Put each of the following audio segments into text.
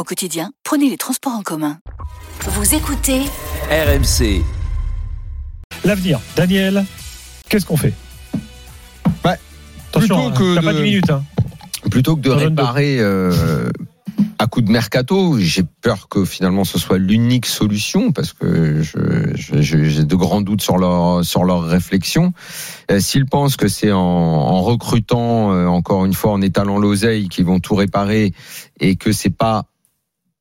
Au quotidien, prenez les transports en commun. Vous écoutez RMC. L'avenir. Daniel, qu'est-ce qu'on fait? Ouais. Attention, Plutôt que hein, t'as de- pas 10 minutes. Hein. plutôt que de réparer euh, à coup de mercato, j'ai peur que finalement ce soit l'unique solution parce que je- je- je- j'ai de grands doutes sur leur sur leur réflexion. Euh, S'ils pensent que c'est en, en recrutant euh, encore une fois en étalant l'oseille qu'ils vont tout réparer et que c'est pas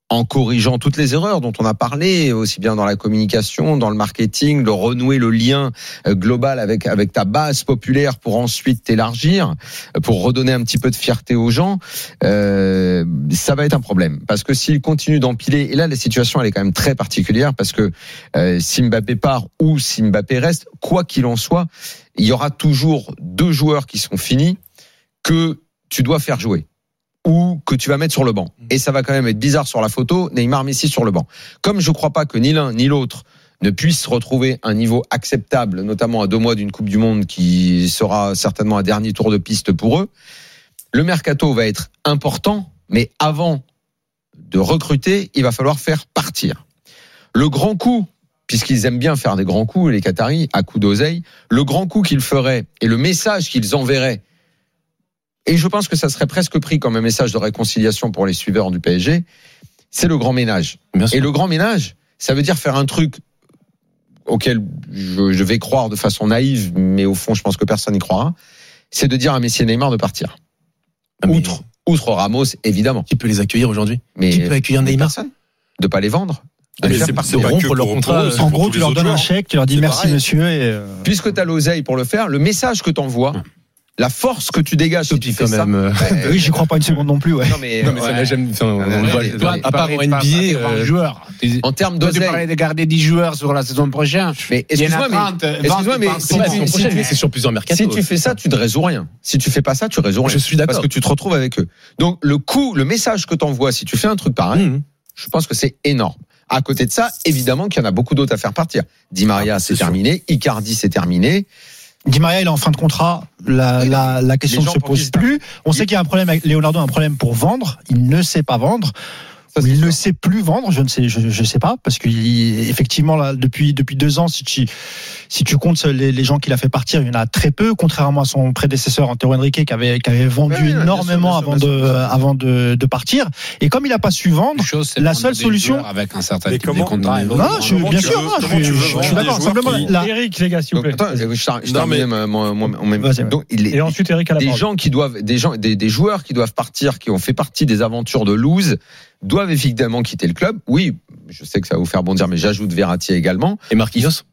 en corrigeant toutes les erreurs dont on a parlé, aussi bien dans la communication, dans le marketing, de renouer le lien euh, global avec avec ta base populaire pour ensuite t'élargir, euh, pour redonner un petit peu de fierté aux gens, euh, ça va être un problème. Parce que s'il continue d'empiler, et là la situation elle est quand même très particulière parce que euh, si Mbappé part ou si Mbappé reste, quoi qu'il en soit, il y aura toujours deux joueurs qui sont finis que tu dois faire jouer ou que tu vas mettre sur le banc. Et ça va quand même être bizarre sur la photo, Neymar Messi sur le banc. Comme je crois pas que ni l'un ni l'autre ne puisse retrouver un niveau acceptable, notamment à deux mois d'une Coupe du Monde qui sera certainement un dernier tour de piste pour eux, le mercato va être important, mais avant de recruter, il va falloir faire partir. Le grand coup, puisqu'ils aiment bien faire des grands coups, les Qataris, à coup d'oseille, le grand coup qu'ils feraient et le message qu'ils enverraient et je pense que ça serait presque pris comme un message de réconciliation pour les suiveurs du PSG, c'est le grand ménage. Et le grand ménage, ça veut dire faire un truc auquel je, je vais croire de façon naïve, mais au fond, je pense que personne n'y croira, c'est de dire à Messi et Neymar de partir. Outre, outre Ramos, évidemment. Qui peut les accueillir aujourd'hui? Mais Qui peut accueillir Neymar? personne. De pas les vendre. De Ah, les mais faire c'est pas- rompre leur contrat, En gros, tu leur donnes un chèque, tu leur dis merci pareil. monsieur. Et, euh, Puisque tu as l'oseille pour le faire, le message que tu envoies, la force que tu dégages si tu fais quand ça. même. euh, bah, Oui, j'y crois pas une seconde non plus. Ouais. non, mais, Non, mais ça ouais. jamais. enfin, on à part en NBA. euh, joueurs. en termes Toi, tu d'oseille. parlais de garder 10 joueurs sur la saison prochaine. Mais Il y en excuse-moi, a mais, 30, excuse-moi, mais 20, si c'est tu- sur plusieurs mercatos. Si tu fais ça, tu ne résous rien. Si tu fais pas ça, tu résous rien. Je suis d'accord. Parce que tu te retrouves avec eux. Donc le coup, le message que t'envoies, si tu fais un truc pareil, Mmh. je pense que c'est énorme. À côté de ça, évidemment qu'il y en a beaucoup d'autres à faire partir. Di Maria, Ah, c'est terminé. Icardi, c'est terminé. Di Maria, il est en fin de contrat. La, Oui, la, la question ne se pose plus. On sait qu'il y a un problème avec Leonardo, a un problème pour vendre. Il ne sait pas vendre. Ça, il ne sait plus vendre, je ne sais, je, je sais pas, parce qu'effectivement là, depuis depuis deux ans, si tu si tu comptes les, les gens qu'il a fait partir, il y en a très peu, contrairement à son prédécesseur Antero Henrique qui avait qui avait vendu énormément sûr, bien avant sûr, de bien sûr, bien sûr. avant de, de partir. Et comme il a pas su vendre, Chose, La de seule solution- Avec un certain type de comment- contrat. et Non, je, bien sûr, veux- je, je- je suis d'accord. Simplement, qui- la- Eric, les gars, s'il Donc, attends, je, je, je Non, mais- mon- mon- mon- mon- Vas-y, ouais. Donc, il est- Et ensuite, Eric à la des parole. gens qui doivent, des gens, des, des joueurs qui doivent partir, qui ont fait partie des aventures de lose, doivent évidemment quitter le club. Oui, je sais que ça va vous faire bondir, mais j'ajoute Verratti également. Et Marquinhos?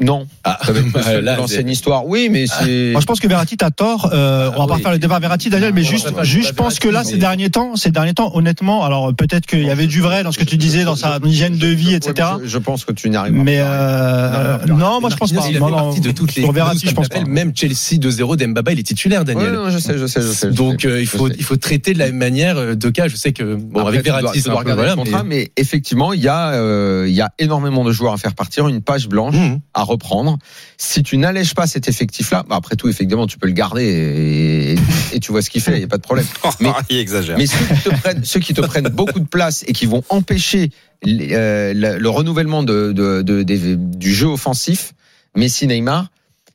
Non, Ah, ça là, l'ancienne histoire. Oui, mais c'est. Moi, je pense que Verratti t'as tort. Euh, on va pas oui. faire le débat Verratti, Daniel, mais juste, pas- juste, pas je pense que là, ces mais- derniers temps, ces derniers temps, honnêtement, alors peut-être qu'il y avait du vrai dans ce que tu disais, dans sa hygiène de vie, etc. Je, je pense que tu n'y arrives Mais pas. euh, Non, non, moi je pense pas. Il a fait partie de toutes les. Verratti, je pense pas. Même Chelsea 2-0 d'Embaba, il est titulaire, Ouais, Daniel. non, je sais, je sais, je sais. Donc euh, il faut il faut traiter de la même manière euh, deux cas. Je sais que bon avec Verratti un peu regarder le contrat, mais- mais effectivement, il y a, il y a énormément de joueurs à faire partir, une page blanche Mmh. À reprendre. Si tu n'allèges pas cet effectif-là, bah, après tout, effectivement, tu peux le garder et, et tu vois ce qu'il fait, il n'y a pas de problème. Mais- il exagère. Mais ceux qui te prennent, ceux qui te prennent beaucoup de place et qui vont empêcher les- euh, le, le renouvellement de, de- de- des- du jeu offensif, Messi, Neymar,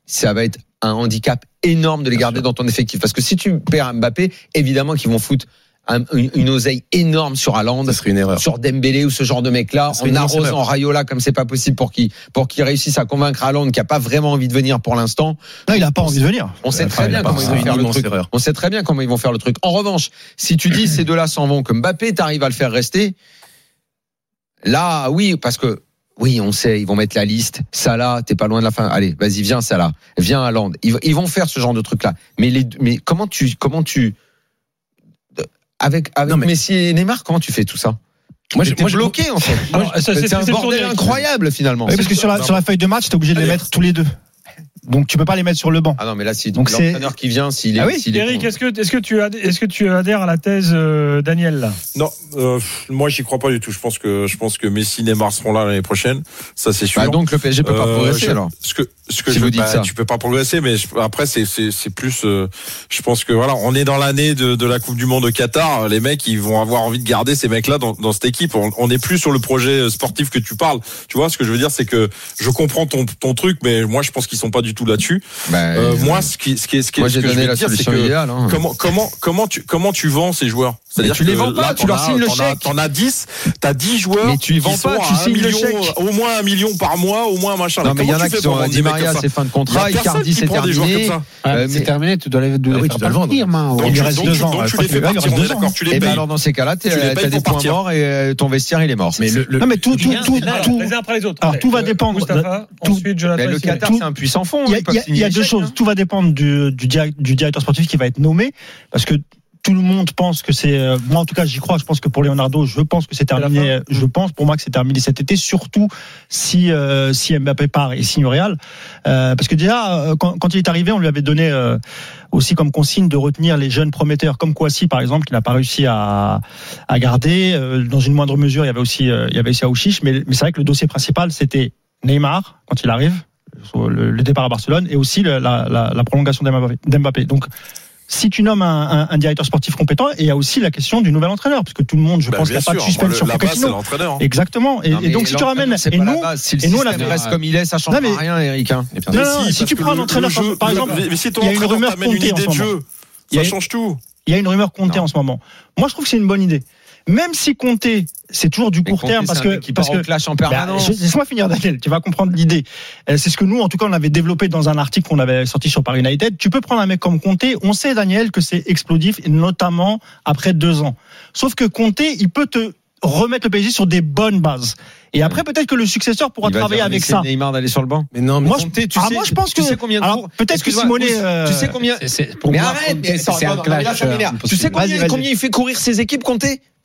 ça va être un handicap énorme de les garder dans ton effectif. Parce que si tu perds Mbappé, évidemment qu'ils vont foutre un- une, une oseille énorme sur Haaland, Ça serait une erreur. sur Dembélé ou ce genre de mec-là, en arrosant. Rayola comme c'est pas possible pour qu'il pour qu'il réussisse à convaincre Haaland qui a pas vraiment envie de venir pour l'instant. Non, il a pas envie de venir. On sait très bien comment ils vont faire le truc. erreur. On sait très bien comment ils vont faire le truc. En revanche, si tu dis ces deux-là s'en vont, que Mbappé t'arrives à le faire rester, là, oui, parce que oui, on sait, ils vont mettre la liste. Salah, t'es pas loin de la fin. Allez, vas-y, viens Salah, viens Haaland. Ils, ils vont faire ce genre de truc-là. Mais les, mais comment tu, comment tu, avec avec Non, mais- Messi et Neymar, comment tu fais tout ça? Moi, je- moi, bloqué en fait. Ça, c'est- un bordel incroyable finalement. Oui, parce que sur la, sur la feuille de match, t'es obligé de les mettre tous les deux. Donc tu peux pas les mettre sur le banc. Ah non, mais là, c'est Donc, l'entraîneur qui vient s'il est. Ah oui, Eric, est-ce que, est-ce que tu est-ce que tu adhères à la thèse euh, Daniel là? Non, euh, moi j'y crois pas du tout. Je pense que je pense que Messi, Neymar seront là l'année prochaine. Ça c'est sûr. Bah, donc le PSG peut pas Euh, progresser je- alors. Ce que ce que Si je vous dites bah, ça. tu peux pas progresser, mais je- après c'est c'est c'est plus. euh, je pense que voilà, on est dans l'année de, de la Coupe du Monde au Qatar. Les mecs, ils vont avoir envie de garder ces mecs-là dans, dans cette équipe. On, on est plus sur le projet sportif que tu parles. Tu vois, ce que je veux dire, c'est que je comprends ton ton truc, mais moi je pense qu'ils sont pas du tout là-dessus. Bah, Euh, moi, ce qui ce qui est ce qui moi ce j'ai donné vais la dire, c'est solution que idéale. hein. Comment comment comment tu comment tu vends ces joueurs C'est-à-dire tu les vends pas, là, tu leur signes le t'en as- chèque. T'en as 10, t'as 10 joueurs. Mais tu y vends pas, tu signes le million, chèque. Au moins un million par mois, au moins un machin. Non, mais il y en a qui sont Di Maria, c'est fin de Il y a contrat. personne Icardi, qui c'est prend des joueurs terminé. Ah, Euh, c'est terminé, tu dois les, dois Ah les oui, faire tu dois le vendre. partir, man. Donc, il tu- reste deux ans, tu les fais il partir, on est d'accord, tu les payes. alors dans ces cas-là, les payes t'as des points partir. morts et euh, ton vestiaire il est mort. Mais Non mais tout tout tout tout les les. Alors, tout va euh, dépendre. Tout- ensuite Jonathan. Le. Qatar, c'est un puissant fond. Il y y a- il y a deux choses. hein. Tout va dépendre du, du, du directeur sportif qui va être nommé, parce que tout le monde pense que c'est. euh, Moi, en tout cas, j'y crois. Je pense que pour Leonardo, je pense que c'est terminé. Je pense pour moi que c'est terminé cet été, surtout si euh, si Mbappé part et signe au Real, Euh, parce que déjà euh, quand, quand il est arrivé, on lui avait donné euh, aussi comme consigne de retenir les jeunes prometteurs, comme Kouassi par exemple, qui n'a pas réussi à à garder. Euh, dans une moindre mesure, il y avait aussi euh, il y avait aussi Aouchiche, mais mais c'est vrai que le dossier principal c'était Neymar quand il arrive le, le départ à Barcelone et aussi le- la, la, la prolongation d'Mbappé. Donc, si tu nommes un, un, un directeur sportif compétent, et il y a aussi la question du nouvel entraîneur, parce que tout le monde, je Bah, pense qu'il bien n'y a pas de suspense sur Pochettino. hein. Exactement. Et, Non, et donc, si tu ramènes, et nous. Si le et nous, on système avait- reste comme il est, ça change Non, mais- rien, Eric. hein. Non, non, Mais si tu prends un entraîneur, jeu- par le- exemple, mais si ton il y a une entraîneur rumeur une Conte en idée ce de moment. jeu, Il y a ça une- change tout. il y a une rumeur Non. en ce moment. Moi, je trouve que c'est une bonne idée. Même si Comté, c'est toujours du court terme, parce que, qui parce que clash en Bah, permanence. je- Laisse-moi finir, Daniel. Tu vas comprendre l'idée. Euh, C'est ce que nous, en tout cas, on avait développé dans un article qu'on avait sorti sur Paris United. Tu peux prendre un mec comme Conte. On sait, Daniel, que c'est explosif, et notamment après deux ans. Sauf que Conte, il peut te remettre le PSG sur des bonnes bases. Et après, peut-être que le successeur pourra Il va travailler dire, avec ça. Neymar d'aller sur le banc. Mais non, mais Moi, tu ah, sais, moi, je pense tu que- sais combien de alors, peut-être que Simonet, euh, Tu sais combien C'est- c'est- pour Mais moi, arrête, Conte, mais ça, c'est non, un non, mais là, clash. euh, Tu sais combien, combien il fait courir ses équipes, Conte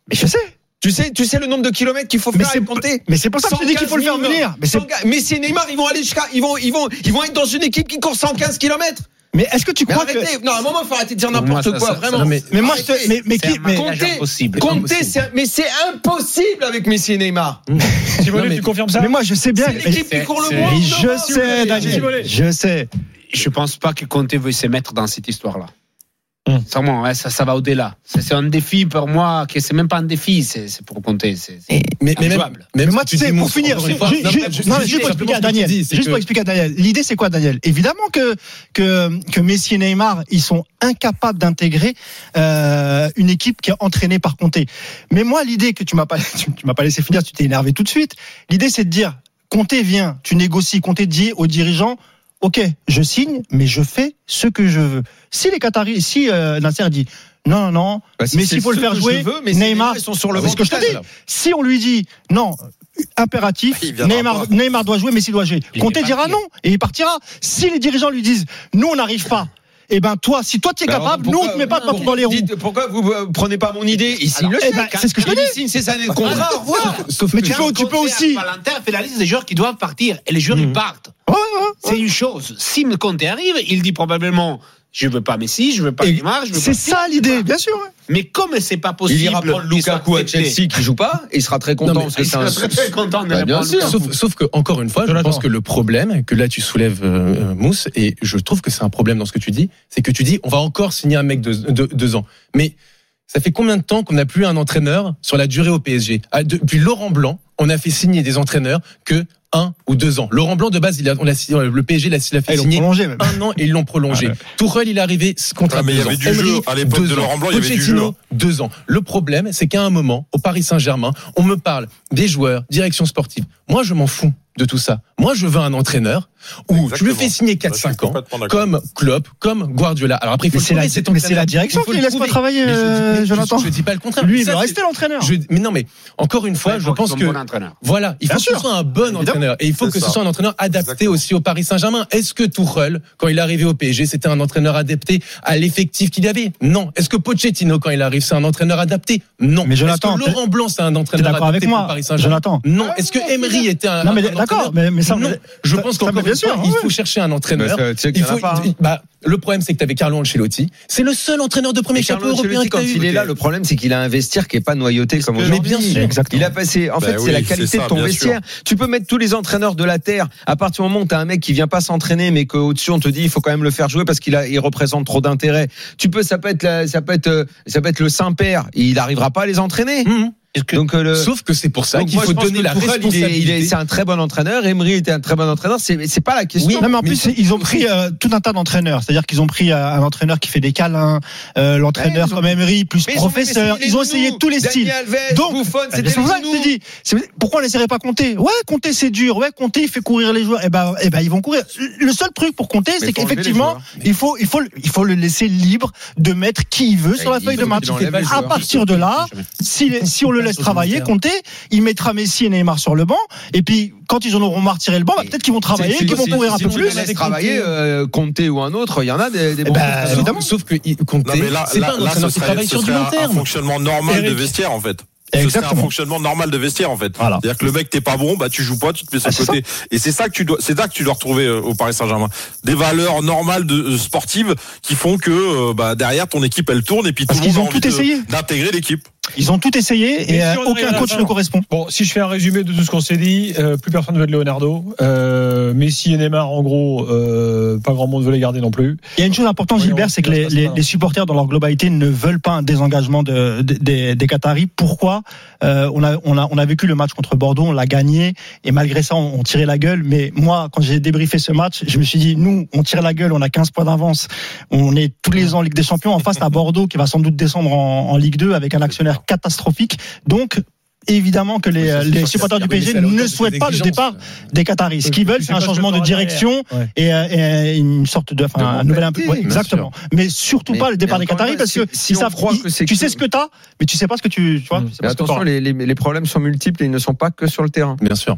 Mais je sais. tu sais, tu sais le nombre de kilomètres qu'il faut Mais faire c'est avec Conte mais c'est pour ça que je te dis qu'il faut le faire 115 000. venir. Mais c'est- 115 Messi et Neymar, ils vont aller jusqu'à, ils vont, ils vont, ils vont être dans une équipe qui court 115 kilomètres. Mais est-ce que tu Mais crois que arrêtez, non, à un moment, il faut arrêter de dire n'importe quoi, ça, vraiment. non, mais- Mais moi, je te, mais, mais C'est qui, mais, Impossible. c'est- mais c'est impossible avec Messi et Neymar. Mais- tu confirmes ça mais moi, je sais bien. C'est mais- l'équipe qui court le c'est- moins. mais je sais, Daniel. Je sais. Je pense pas que Conte veuille se mettre dans cette histoire-là. Vraiment, ouais, ça, ça va au-delà. C'est un défi pour moi, que c'est même pas un défi, c'est pour Conte. C'est c'est mais, mais moi, tu sais, pour finir, juste pour expliquer à Daniel, dis, c'est juste que- pour expliquer à Daniel, l'idée c'est quoi Daniel? Évidemment que, que que Messi et Neymar, ils sont incapables d'intégrer euh, une équipe qui est entraînée par Conte. Mais moi, l'idée que tu m'as pas tu, tu m'as pas laissé finir, tu t'es énervé tout de suite. L'idée c'est de dire Conte vient, tu négocies, Conte dit aux dirigeants OK, je signe, mais je fais ce que je veux. Si les Qataris, si euh, Nasser dit non, non, non, Bah, si mais s'il faut le faire jouer, veux, mais Neymar, ils sont sur le ce que je te dis. Si on lui dit non, impératif, viendra Neymar, doit jouer, Messi doit jouer. Conte dira non et il partira. Si les dirigeants lui disent nous on n'arrive pas, eh ben toi, si toi tu es Bah, capable, nous pourquoi- on te met pas de pourquoi dans les roues. dites- Pourquoi vous euh, prenez pas mon idée Il signe le eh ben, chèque. c'est ce que je te Il dis. signe ses années de contrat. au revoir. Sauf Mais que- tu peux, tu peux aussi. Valentin fait la liste des joueurs qui doivent partir et les joueurs ils partent. Ouais, ouais, C'est une chose. Si le Conte arrive, il dit probablement je veux pas Messi, je veux pas Et Neymar, je veux C'est ça l'idée, bien sûr. ouais. Mais comme c'est pas possible, Il ira prendre Lukaku à. Chelsea qui joue pas et il sera très content Non, mais parce que Il c'est un sera très content de Bah, bien sûr. Sauf, sauf que encore une fois, je pense que le problème que là tu soulèves, euh, euh, Mousse, et je trouve que c'est un problème dans ce que tu dis, c'est que tu dis on va encore signer un mec de, de- deux ans. Mais ça fait combien de temps qu'on n'a plus un entraîneur sur la durée au PSG Ah, Depuis Laurent Blanc, on a fait signer des entraîneurs que un ou deux ans. Laurent Blanc de base, il a, on signé- le PSG l'a, l'a Ah, fait Ils l'ont signer prolongé même. un an et ils l'ont prolongé. Ah ouais. Tourelle, il est arrivé contre Ah, mais il y avait du jeu. À l'époque de Laurent Blanc, il y avait du jeu. deux ans. Le problème, c'est qu'à un moment, au Paris Saint-Germain, on me parle des joueurs, direction sportive. Moi, je m'en fous de tout ça. Moi, je veux un entraîneur Où tu le Exactement. fais signer Là, je suis 4-5 ans, comme Klopp, comme Guardiola. Alors après, il faut Mais c'est la, direction qui laisse pas travailler, Mais je dis- euh, mais je- Jonathan. Je, dis pas le contraire. Lui, il veut rester l'entraîneur. je- mais non, mais encore une fois, Ouais, je faut pense que entraîneurs. voilà, il faut Bien que ce soit un bon Évidemment. entraîneur et il faut que ce soit un entraîneur adapté Exactement. aussi au Paris Saint-Germain. Est-ce que Tuchel, quand il est arrivé au PSG, c'était un entraîneur adapté à l'effectif qu'il y avait? Non. Est-ce que Pochettino, quand il arrive, c'est un entraîneur adapté? Non. Mais Jonathan, Est-ce que Laurent Blanc, c'est un entraîneur adapté avec pour moi, le Paris Saint-Germain? Jonathan Non. Est-ce que Emery était un d'accord, mais, mais ça, non, je ça- pense qu'encore bien sûr, il faut chercher un entraîneur. Bah, Il faut, hein. bah, le problème, c'est que tu avais Carlo Ancelotti. C'est le seul entraîneur de premier Mais chapeau européen quand il est là, le problème, c'est qu'il a un vestiaire qui est pas noyauté comme Mais aujourd'hui. bien sûr. Exactement. Il a passé. En Bah fait, c'est la qualité de ton vestiaire. Tu peux mettre tous les entraîneurs de la terre. À partir du moment où t'as un mec qui vient pas s'entraîner, mais qu'au-dessus on te dit il faut quand même le faire jouer parce qu'il a, il représente trop d'intérêt. Tu peux, ça peut être, ça peut être, euh, ça peut être le Saint-Père. Il n'arrivera pas à les entraîner. Donc euh, le. Sauf que c'est pour ça qu'il faut donner la Tourelle, il est- responsabilité. il est- C'est un très bon entraîneur. Emery était un très bon entraîneur. C'est, c'est pas la question. Oui, non, mais en mais plus, ils ont pris euh, tout un tas d'entraîneurs. C'est-à-dire qu'ils ont pris euh, un entraîneur qui fait des câlins, euh, l'entraîneur ont- comme Emery, plus Mais ils ont professeur. essayé Ils ont les essayé tous les styles. Alves, Donc, c'était c'est pour ça les que je te nounous. dis. c'est- Pourquoi on n'essaierait pas compter? Ouais, compter c'est dur. Ouais, compter il fait courir les joueurs. Eh ben, eh ben, ils vont courir. Le seul truc pour compter, c'est les qu'effectivement, il faut, il faut, il faut le laisser libre de mettre qui il veut sur la il feuille de match. les À partir de là, si, si on le laisse travailler, compter, il mettra Messi et Neymar sur le banc. Et puis, quand ils en auront marre de tirer le banc, bah, peut-être qu'ils vont travailler, Si- qu'ils vont si- courir un si peu plus. laisses travailler, euh, Conte ou un autre, il y en a des, des bons ben, évidemment. Sauf que là, c'est pas un entraîneur qui travaille sur du long un- un terme. fonctionnement normal de vestiaire, en fait. Ce serait un fonctionnement normal de vestiaire en fait. Voilà. C'est-à-dire que le mec t'es pas bon, bah tu joues pas, tu te mets sur Ah, le c'est côté. Et c'est ça que tu dois, c'est ça que tu dois retrouver euh, au Paris Saint-Germain. Des valeurs normales de euh, sportives qui font que euh, bah derrière ton équipe elle tourne et puis Parce tout le monde ont a envie tout de- essayé. d'intégrer l'équipe. Ils ont tout essayé et si euh, aucun coach ne correspond. Bon, si je fais un résumé de tout ce qu'on s'est dit, euh, plus personne ne veut de Leonardo. Euh, Messi et Neymar, en gros, euh, pas grand monde veut les garder non plus. Il y a une chose importante, Gilbert, ce c'est que les, supporters dans leur globalité ne veulent pas un désengagement de, de- des, des Qataris. Pourquoi? Euh, on, a, on, a, on a vécu le match contre Bordeaux, on l'a gagné, et malgré ça, on, on tirait la gueule. Mais moi, quand j'ai débriefé ce match, je me suis dit, nous, on tire la gueule, on a 15 points d'avance, on est tous les ans en Ligue des Champions, en face à Bordeaux, qui va sans doute descendre en, en Ligue 2 avec un actionnaire catastrophique. Donc, évidemment que les, Oui, ça, supporters du PSG hauteur ne souhaitent pas le départ des Qataris. Ce qu'ils veulent, c'est un changement de direction Ouais. et, euh, et une sorte de, enfin, De un nouvel ouais, exactement. Mais surtout Mais- pas le départ des Qataris parce que si- on savent, croit ils- que c'est tu que- sais ce que t'as, mais tu sais pas ce que tu, tu vois, tu sais Mais attention, les, les problèmes sont multiples et ils ne sont pas que sur le terrain. Bien sûr.